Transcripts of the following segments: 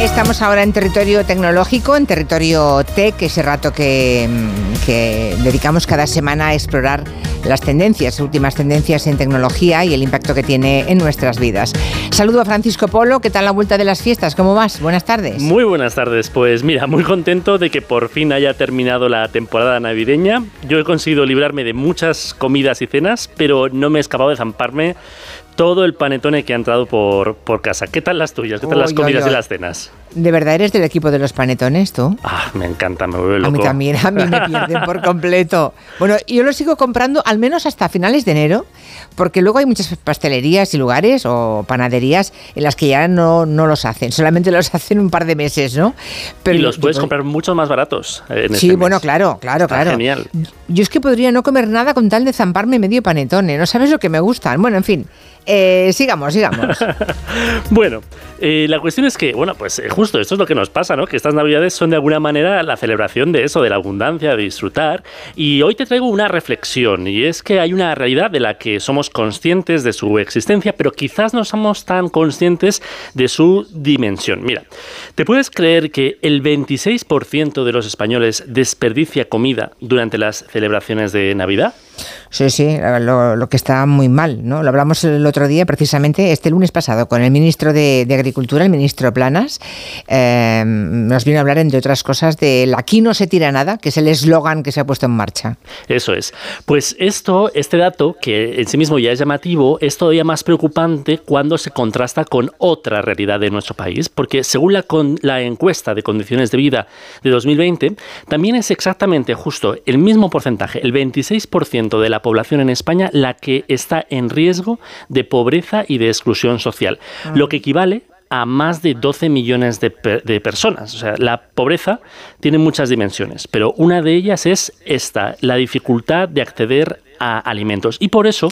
Estamos ahora en territorio tecnológico, en territorio tech, ese rato que, que dedicamos cada semana a explorar las tendencias, últimas tendencias en tecnología y el impacto que tiene en nuestras vidas. Saludo a Francisco Polo, ¿qué tal la vuelta de las fiestas? ¿Cómo vas? Buenas tardes. Muy buenas tardes, pues mira, muy contento de que por fin haya terminado la temporada navideña. Yo he conseguido librarme de muchas comidas y cenas, pero no me he escapado de zamparme todo el panetone que ha entrado por, por casa. ¿Qué tal las tuyas? ¿Qué tal las comidas y las cenas? ¿De verdad eres del equipo de los panetones tú? Ah, me encanta, me vuelve loco. A mí también, a mí me pierden por completo. Bueno, yo lo sigo comprando al menos hasta finales de enero, porque luego hay muchas pastelerías y lugares o panaderías en las que ya no, no los hacen, solamente los hacen un par de meses, ¿no? Pero y los puedes comprar mucho más baratos. En sí, este bueno, claro, claro, claro. Genial. Yo es que podría no comer nada con tal de zamparme medio panetone, no sabes lo que me gustan. Bueno, en fin. Eh, sigamos, sigamos. bueno, eh, la cuestión es que, bueno, pues eh, justo esto es lo que nos pasa, ¿no? Que estas navidades son de alguna manera la celebración de eso, de la abundancia, de disfrutar. Y hoy te traigo una reflexión, y es que hay una realidad de la que somos conscientes de su existencia, pero quizás no somos tan conscientes de su dimensión. Mira, ¿te puedes creer que el 26% de los españoles desperdicia comida durante las celebraciones de Navidad? Sí, sí, lo, que está muy mal, ¿no? Lo hablamos el otro día, precisamente, este lunes pasado, con el ministro de, Agricultura, el ministro Planas. Eh, nos vino a hablar, entre otras cosas, de aquí no se tira nada, que es el eslogan que se ha puesto en marcha. Eso es. Pues esto, este dato, que en sí mismo ya es llamativo, es todavía más preocupante cuando se contrasta con otra realidad de nuestro país, porque según la, con, la encuesta de condiciones de vida de 2020, también es exactamente justo el mismo porcentaje, el 26% de la población en España la que está en riesgo de pobreza y de exclusión social, ah. lo que equivale a más de 12 millones de, de, personas. O sea, la pobreza tiene muchas dimensiones, pero una de ellas es esta, la dificultad de acceder a alimentos. Y por eso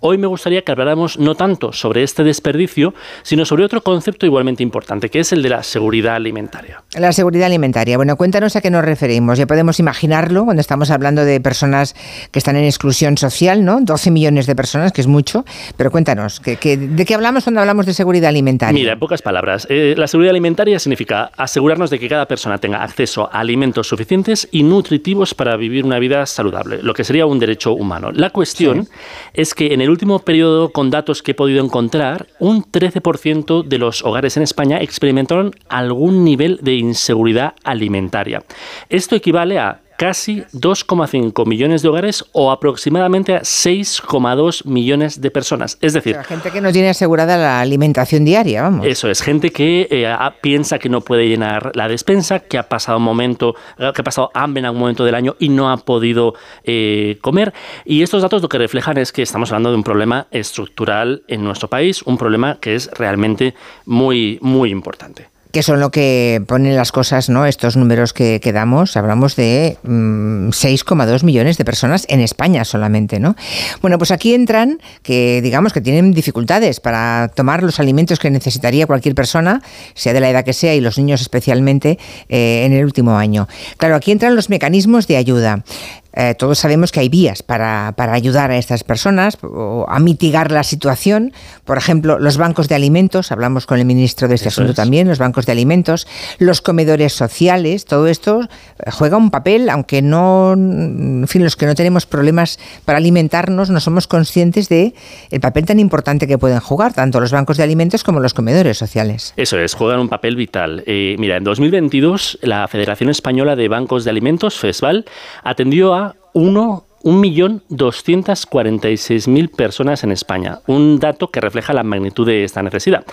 hoy me gustaría que habláramos no tanto sobre este desperdicio, sino sobre otro concepto igualmente importante, que es el de la seguridad alimentaria. La seguridad alimentaria. Bueno, cuéntanos a qué nos referimos. Ya podemos imaginarlo cuando estamos hablando de personas que están en exclusión social, ¿no? 12 millones de personas, que es mucho. Pero cuéntanos, ¿de qué hablamos cuando hablamos de seguridad alimentaria? Mira, en pocas palabras, eh, la seguridad alimentaria significa asegurarnos de que cada persona tenga acceso a alimentos suficientes y nutritivos para vivir una vida saludable, lo que sería un derecho humano. La cuestión es que en el último periodo, con datos que he podido encontrar, un 13% de los hogares en España experimentaron algún nivel de inseguridad alimentaria. Esto equivale a casi 2,5 millones de hogares o aproximadamente a 6,2 millones de personas. Es decir, gente que no tiene asegurada la alimentación diaria, vamos. Eso es, gente que eh, piensa que no puede llenar la despensa, que ha pasado un momento, eh, que ha pasado hambre en algún momento del año y no ha podido eh, comer. Y estos datos lo que reflejan es que estamos hablando de un problema estructural en nuestro país, un problema que es realmente muy, muy importante que son lo que ponen las cosas, ¿no? Estos números que, damos, hablamos de 6,2 mm, millones de personas en España solamente, ¿no? Bueno, pues aquí entran que digamos que tienen dificultades para tomar los alimentos que necesitaría cualquier persona, sea de la edad que sea y los niños especialmente eh, en el último año. Claro, aquí entran los mecanismos de ayuda. Eh, todos sabemos que hay vías para, ayudar a estas personas o a mitigar la situación. Por ejemplo, los bancos de alimentos, hablamos con el ministro de este asunto también, los bancos de alimentos, los comedores sociales, todo esto eh, juega un papel, aunque no, en fin, los que no tenemos problemas para alimentarnos, no somos conscientes de el papel tan importante que pueden jugar tanto los bancos de alimentos como los comedores sociales. Eso es, juegan un papel vital. Eh, mira, en 2022 la Federación Española de Bancos de Alimentos, FESVAL, atendió a uno 1.246.000 personas en España, un dato que refleja la magnitud de esta necesidad.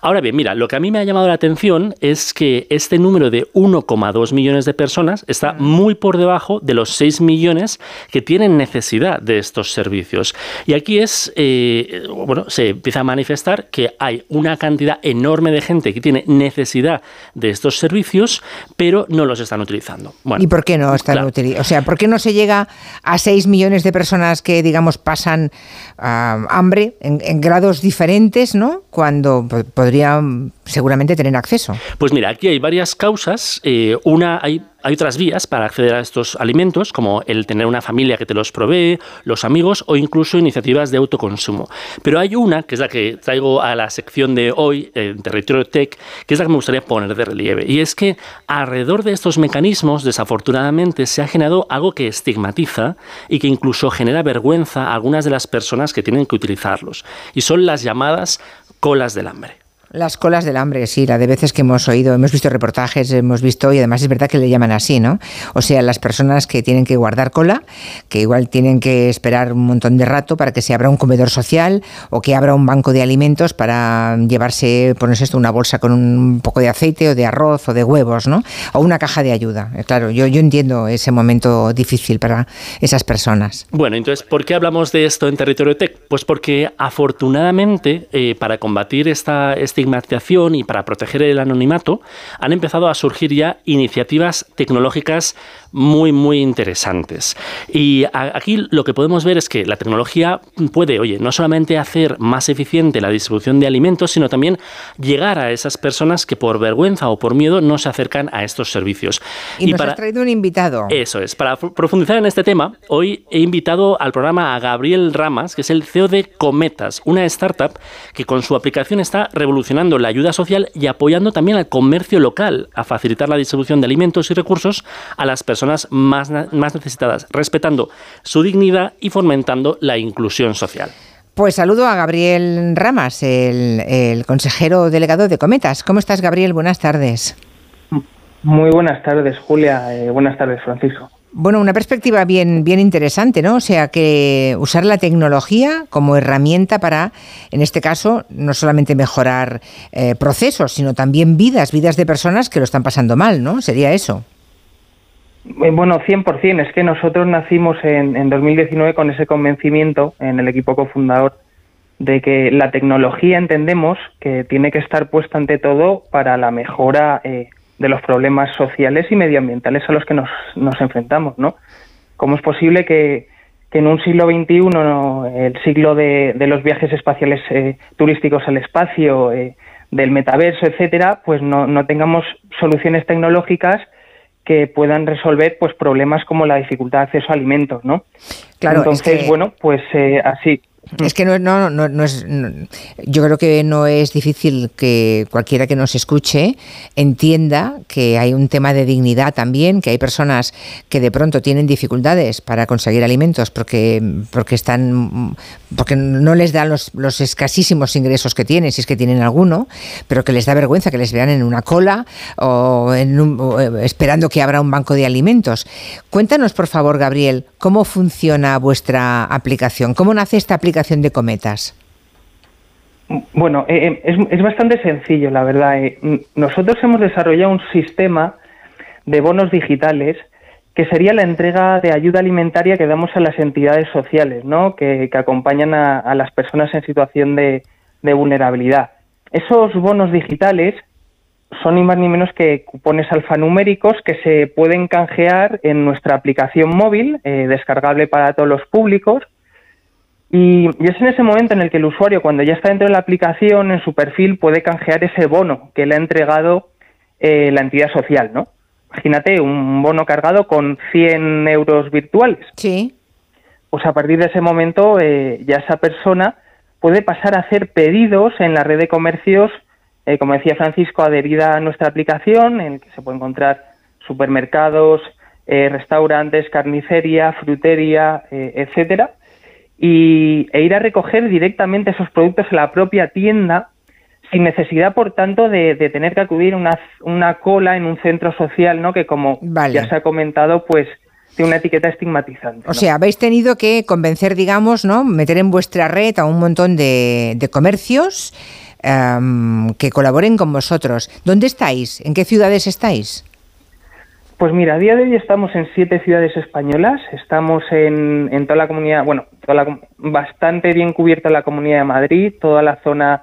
Ahora bien, mira, lo que a mí me ha llamado la atención es que este número de 1,2 millones de personas está muy por debajo de los 6 millones que tienen necesidad de estos servicios. Y aquí es, eh, bueno, se empieza a manifestar que hay una cantidad enorme de gente que tiene necesidad de estos servicios, pero no los están utilizando. ¿Y por qué no están utilizando? O sea, ¿por qué no se llega a 6 millones de personas que, digamos, pasan ah, hambre en, grados diferentes, ¿no? Cuando podrían seguramente tener acceso. Pues mira, aquí hay varias causas. Eh, una, hay hay otras vías para acceder a estos alimentos, como el tener una familia que te los provee, los amigos o incluso iniciativas de autoconsumo. Pero hay una, que es la que traigo a la sección de hoy, en Territorio Tech, que es la que me gustaría poner de relieve. Y es que alrededor de estos mecanismos, desafortunadamente, se ha generado algo que estigmatiza y que incluso genera vergüenza a algunas de las personas que tienen que utilizarlos. Y son las llamadas colas del hambre. Las colas del hambre, sí, la de veces que hemos oído, hemos visto reportajes, hemos visto, y además es verdad que le llaman así, ¿no? O sea, las personas que tienen que guardar cola, que igual tienen que esperar un montón de rato para que se abra un comedor social o que abra un banco de alimentos para llevarse, ponerse esto, una bolsa con un poco de aceite o de arroz o de huevos, ¿no? O una caja de ayuda. Eh, claro, yo, yo entiendo ese momento difícil para esas personas. Bueno, entonces, ¿por qué hablamos de esto en Territorio Tech? Pues porque afortunadamente, eh, para combatir esta, este y para proteger el anonimato, han empezado a surgir ya iniciativas tecnológicas muy, muy interesantes. Y aquí lo que podemos ver es que la tecnología puede, oye, no solamente hacer más eficiente la distribución de alimentos, sino también llegar a esas personas que por vergüenza o por miedo no se acercan a estos servicios. Y, nos para, has traído un invitado. Eso es. Para profundizar en este tema, hoy he invitado al programa a Gabriel Ramas, que es el CEO de Cometas, una startup que con su aplicación está revolucionando la ayuda social y apoyando también al comercio local a facilitar la distribución de alimentos y recursos a las personas más, más necesitadas, respetando su dignidad y fomentando la inclusión social. Pues saludo a Gabriel Ramas, el, consejero delegado de Cometas. ¿Cómo estás, Gabriel? Buenas tardes. Muy buenas tardes, Julia. Eh, buenas tardes, Francisco. Bueno, una perspectiva bien, bien interesante, ¿no? O sea, que usar la tecnología como herramienta para, en este caso, no solamente mejorar eh, procesos, sino también vidas, vidas de personas que lo están pasando mal, ¿no? Sería eso. Eh, bueno, 100%. Es que nosotros nacimos en, en 2019 con ese convencimiento en el equipo cofundador de que la tecnología entendemos que tiene que estar puesta ante todo para la mejora eh, de los problemas sociales y medioambientales a los que nos, nos enfrentamos, ¿no? ¿Cómo es posible que, en un siglo XXI, el siglo de, los viajes espaciales eh, turísticos al espacio, del metaverso, etcétera, pues no, no tengamos soluciones tecnológicas que puedan resolver pues problemas como la dificultad de acceso a alimentos, ¿no? Claro, Entonces, bueno, pues eh, así, es que no, no, no, no es. yo creo que no es difícil que cualquiera que nos escuche entienda que hay un tema de dignidad también, que hay personas que de pronto tienen dificultades para conseguir alimentos porque, porque están porque no les dan los, los escasísimos ingresos que tienen, si es que tienen alguno, pero que les da vergüenza que les vean en una cola o, en eh, esperando que abra un banco de alimentos. Cuéntanos, por favor, Gabriel, cómo funciona vuestra aplicación, cómo nace esta aplicación de cometas? Bueno, eh, eh, es, bastante sencillo, la verdad. Eh. Nosotros hemos desarrollado un sistema de bonos digitales que sería la entrega de ayuda alimentaria que damos a las entidades sociales, ¿no? que, acompañan a, las personas en situación de, vulnerabilidad. Esos bonos digitales son ni más ni menos que cupones alfanuméricos que se pueden canjear en nuestra aplicación móvil, descargable para todos los públicos, y, es en ese momento en el que el usuario, cuando ya está dentro de la aplicación, en su perfil, puede canjear ese bono que le ha entregado eh, la entidad social, ¿no? Imagínate un bono cargado con 100 euros virtuales. Sí. Pues a partir de ese momento eh, ya esa persona puede pasar a hacer pedidos en la red de comercios, eh, como decía Francisco, adherida a nuestra aplicación, en el que se puede encontrar supermercados, restaurantes, carnicería, frutería, etcétera y, e ir a recoger directamente esos productos en la propia tienda sin necesidad, por tanto, de, tener que acudir a una, una, cola en un centro social, ¿no? Que como ya se ha comentado, pues tiene una etiqueta estigmatizante. O sea, habéis tenido que convencer, digamos, ¿no? Meter en vuestra red a un montón de, comercios em, que colaboren con vosotros. ¿Dónde estáis? ¿En qué ciudades estáis? Pues mira, a día de hoy estamos en siete ciudades españolas, estamos en, en toda la comunidad, bueno, bastante bien cubierta la comunidad de Madrid, toda la zona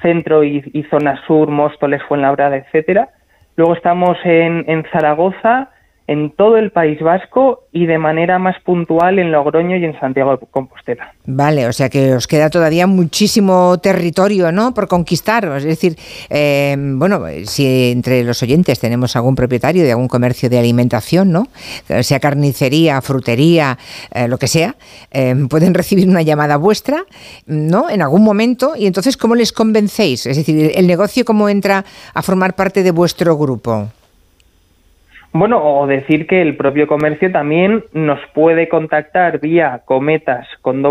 centro y, zona sur, Móstoles, Fuenlabrada, etcétera. Luego estamos en, en Zaragoza, en todo el País Vasco y de manera más puntual en Logroño y en Santiago de Compostela. Vale, o sea que os queda todavía muchísimo territorio, ¿no? Por conquistar. Es decir, eh, bueno, si entre los oyentes tenemos algún propietario de algún comercio de alimentación, ¿no? Sea carnicería, frutería, eh, lo que sea, eh, pueden recibir una llamada vuestra, ¿no? En algún momento y entonces cómo les convencéis, es decir, el negocio cómo entra a formar parte de vuestro grupo. Bueno, o decir que el propio comercio también nos puede contactar vía cometas con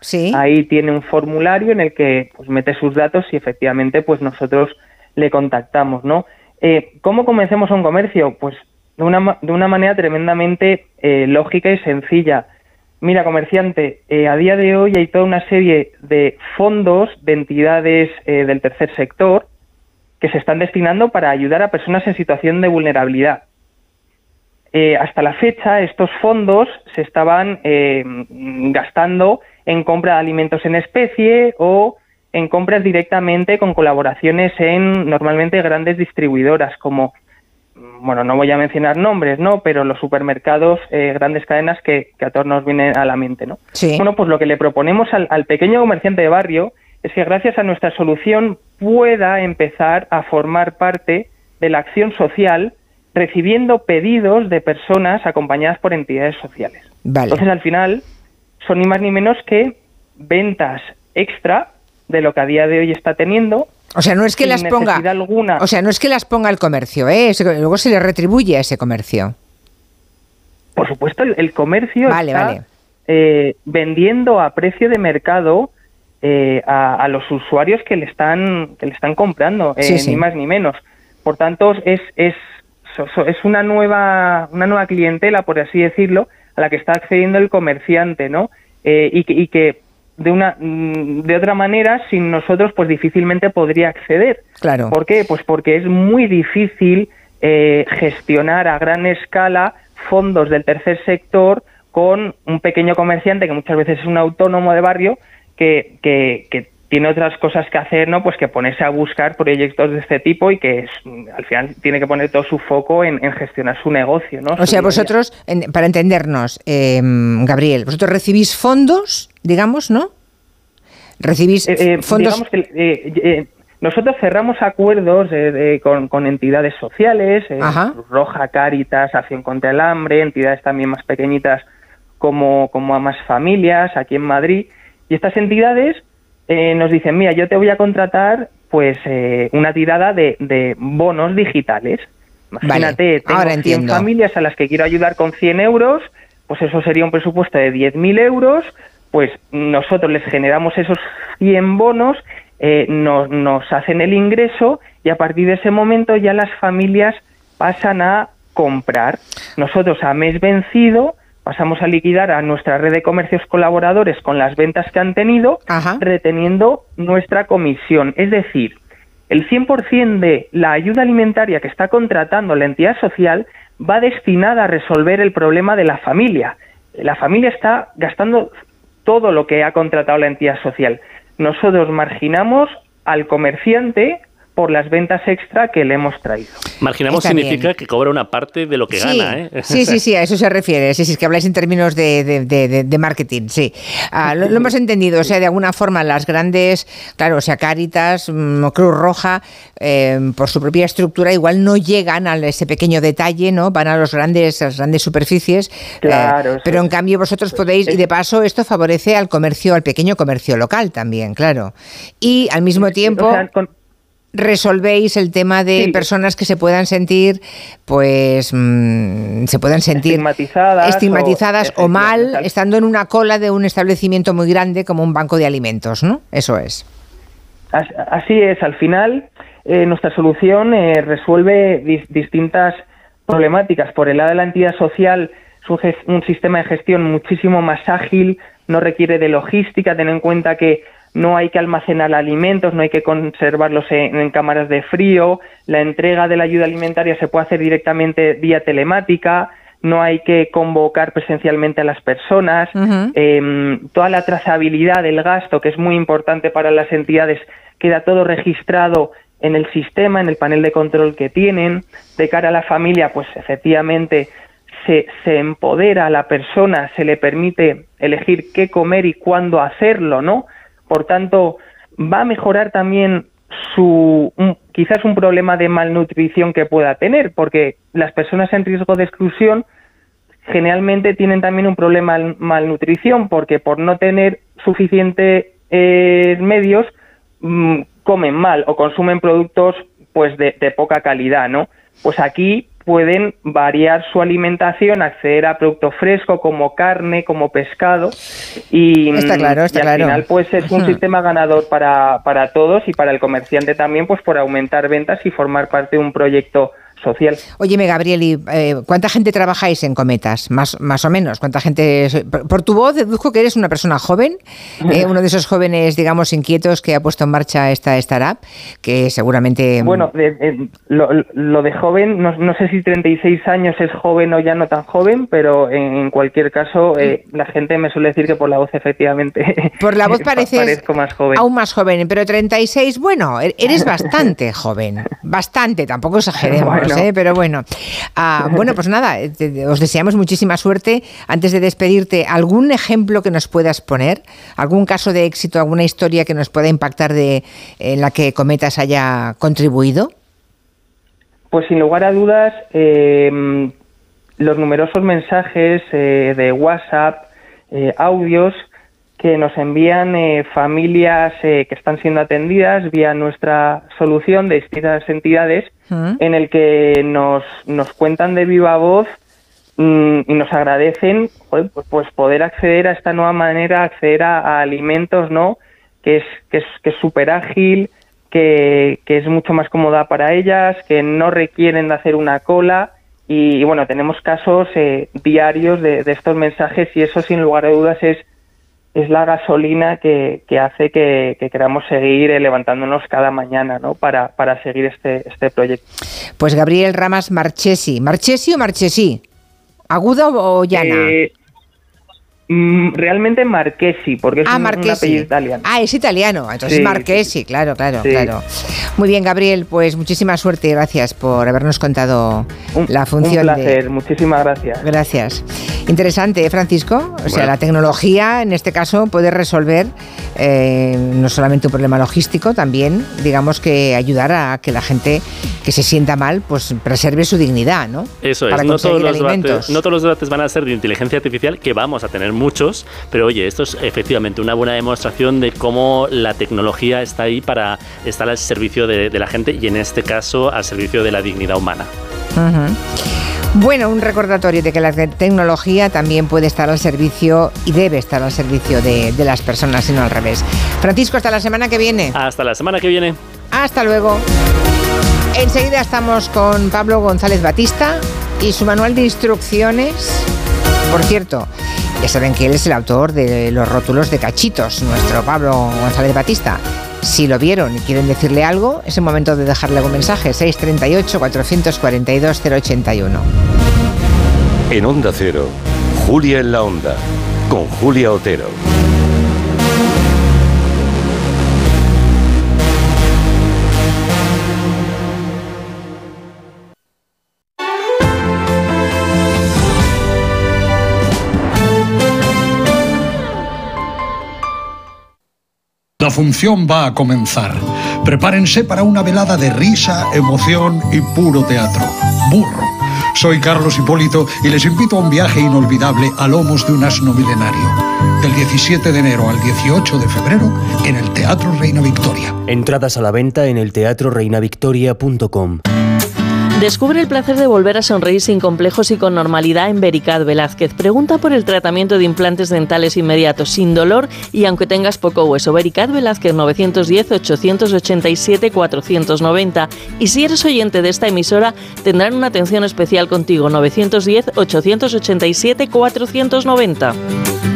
¿Sí? Ahí tiene un formulario en el que pues mete sus datos y efectivamente pues nosotros le contactamos, ¿no? Eh, ¿Cómo convencemos a un comercio? Pues de una, de una manera tremendamente eh, lógica y sencilla. Mira, comerciante, eh, a día de hoy hay toda una serie de fondos de entidades del tercer sector que se están destinando para ayudar a personas en situación de vulnerabilidad. Eh, hasta la fecha, estos fondos se estaban eh, gastando en compra de alimentos en especie o en compras directamente con colaboraciones en normalmente grandes distribuidoras como, bueno, no voy a mencionar nombres, ¿no? Pero los supermercados, eh, grandes cadenas que, a todos nos vienen a la mente, ¿no? Bueno, pues lo que le proponemos al, al pequeño comerciante de barrio es que gracias a nuestra solución pueda empezar a formar parte de la acción social recibiendo pedidos de personas acompañadas por entidades sociales. Entonces, al final, son ni más ni menos que ventas extra de lo que a día de hoy está teniendo. O sea, no es que las ponga. Alguna. O sea, no es que las ponga el comercio, ¿eh? luego se le retribuye a ese comercio. Por supuesto, el, comercio está eh, vendiendo a precio de mercado eh, a, los usuarios que le están que le están comprando eh, ni más ni menos. Por tanto es es es una nueva una nueva clientela por así decirlo a la que está accediendo el comerciante no eh, y, que, y que de una mm, de otra manera sin nosotros pues difícilmente podría acceder. Claro. ¿por qué? pues porque es muy difícil gestionar a gran escala fondos del tercer sector con un pequeño comerciante que muchas veces es un autónomo de barrio que, que, tiene otras cosas que hacer, ¿no? Pues que ponerse a buscar proyectos de este tipo y que al final tiene que poner todo su foco en, gestionar su negocio, ¿no? O sea, vosotros, para entendernos, em, Gabriel, vosotros recibís fondos, digamos, ¿no? Recibís eh, eh, fondos. Eh, nosotros cerramos acuerdos con, con, entidades sociales, Roja, Cáritas, Acción contra el Hambre, entidades también más pequeñitas como, como a más familias aquí en Madrid y estas entidades eh, nos dicen, mira, yo te voy a contratar pues eh, una tirada de, bonos digitales. Imagínate, tengo 100 familias a las que quiero ayudar con 100 euros, pues eso sería un presupuesto de 10.000 euros, pues nosotros les generamos esos 100 bonos, eh, nos, nos hacen el ingreso y a partir de ese momento ya las familias pasan a comprar. Nosotros a mes vencido pasamos a liquidar a nuestra red de comercios colaboradores con las ventas que han tenido, reteniendo nuestra comisión. Es decir, el 100% de la ayuda alimentaria que está contratando la entidad social va destinada a resolver el problema de la familia. La familia está gastando todo lo que ha contratado la entidad social. Nosotros marginamos al comerciante por las ventas extra que le hemos traído. Marginamos significa que cobra una parte de lo que gana, ¿eh? Sí, sí, sí, a eso se refiere. Sí, sí, es que habláis en términos de, marketing, sí. Ah, lo, hemos entendido, o sea, de alguna forma las grandes, claro, o sea, Cáritas, mm, Cruz Roja, eh, por su propia estructura, igual no llegan a ese pequeño detalle, ¿no? Van a los grandes, las grandes superficies. Eh, claro. pero en cambio vosotros podéis, y de paso esto favorece al comercio, al pequeño comercio local también, claro. Y al mismo tiempo resolvéis el tema de personas que se puedan sentir, pues, mm, se puedan sentir estigmatizadas, estigmatizadas o, mal, estando en una cola de un establecimiento muy grande como un banco de alimentos, ¿no? Eso es. Así es, al final eh, nuestra solución eh, resuelve distintas problemáticas. Por el lado de la entidad social, un sistema de gestión muchísimo más ágil, no requiere de logística, ten en cuenta que no hay que almacenar alimentos, no hay que conservarlos en, cámaras de frío, la entrega de la ayuda alimentaria se puede hacer directamente vía telemática, no hay que convocar presencialmente a las personas, em, toda la trazabilidad del gasto, que es muy importante para las entidades, queda todo registrado en el sistema, en el panel de control que tienen. De cara a la familia, pues efectivamente se, se empodera a la persona, se le permite elegir qué comer y cuándo hacerlo, ¿no? Por tanto, va a mejorar también su quizás un problema de malnutrición que pueda tener, porque las personas en riesgo de exclusión generalmente tienen también un problema de malnutrición, porque por no tener suficientes eh, medios mm, comen mal o consumen productos pues de, de poca calidad, ¿no? Pues aquí pueden variar su alimentación, acceder a productos frescos como carne, como pescado y, está claro, está al final pues es un sistema ganador para, para todos y para el comerciante también pues por aumentar ventas y formar parte de un proyecto social. Óyeme, Gabriel, ¿y, eh, ¿cuánta gente trabajáis en Cometas? Más, más o menos. ¿Cuánta gente? Por, tu voz deduzco que eres una persona joven, eh, uno de esos jóvenes, digamos, inquietos que ha puesto en marcha esta startup, que seguramente... Mm, bueno, lo, de joven, no, sé si 36 años es joven o ya no tan joven, pero en, cualquier caso eh, la gente me suele decir que por la voz efectivamente... Por la voz pareces parezco más joven. aún más joven, pero 36, bueno, e-, eres bastante joven, bastante, tampoco exageremos. ¿Eh? pero bueno. Ah, bueno, pues nada, os deseamos muchísima suerte. Antes de despedirte, ¿algún ejemplo que nos puedas poner? ¿Algún caso de éxito, alguna historia que nos pueda impactar de en la que Cometas haya contribuido? Pues sin lugar a dudas, em, los numerosos mensajes eh, de WhatsApp, eh, audios que nos envían eh, familias eh, que están siendo atendidas vía nuestra solución de distintas entidades en el que nos, nos cuentan de viva voz mm, y nos agradecen pues, pues, poder acceder a esta nueva manera, acceder a, alimentos, ¿no? Que es que es que es súper ágil, que, que, es mucho más cómoda para ellas, que no requieren de hacer una cola y, bueno, tenemos casos eh, diarios de, de estos mensajes y eso sin lugar a dudas es es la gasolina que, hace que, queramos seguir levantándonos cada mañana ¿no? para, para seguir este, este proyecto. Pues Gabriel Ramas Marchesi. ¿Marchesi o Marchesi? ¿Aguda o llana? Eh, Mm, realmente Marquesi, porque es ah, un, apellido italiano. Ah, es italiano, entonces Marquesi, claro, claro, claro. Muy bien, Gabriel, pues muchísima suerte y gracias por habernos contado la función. Un placer, muchísimas gracias. Gracias. Interesante, ¿eh, Francisco? O sea, la tecnología en este caso puede resolver eh, no solamente un problema logístico, también, digamos que ayudar a que la gente que se sienta mal, pues preserve su dignidad, ¿no? Eso es, no todos, los debates, no todos los debates van a ser de inteligencia artificial, que vamos a tener muchos, pero oye, esto es efectivamente una buena demostración de cómo la tecnología está ahí para estar al servicio de, la gente y en este caso al servicio de la dignidad humana. Bueno, un recordatorio de que la tecnología también puede estar al servicio y debe estar al servicio de, de las personas y no al revés. Francisco, hasta la semana que viene. Hasta la semana que viene. Hasta luego. Enseguida estamos con Pablo González Batista y su manual de instrucciones. Por cierto, ya saben que él es el autor de los rótulos de cachitos, nuestro Pablo González Batista. Si lo vieron y quieren decirle algo, es el momento de dejarle un mensaje. 638-442-081. En Onda Cero, Julia en la Onda, con Julia Otero. La función va a comenzar. Prepárense para una velada de risa, emoción y puro teatro. Burro. Soy Carlos Hipólito y les invito a un viaje inolvidable a lomos de un asno milenario. Del 17 de enero al 18 de febrero en el Teatro Reina Victoria. Entradas a la venta en el teatroreinavictoria.com. Descubre el placer de volver a sonreír sin complejos y con normalidad en Vericat Velázquez. Pregunta por el tratamiento de implantes dentales inmediatos, sin dolor y aunque tengas poco hueso. Vericat Velázquez 910-887-490. Y si eres oyente de esta emisora, tendrán una atención especial contigo. 910-887-490.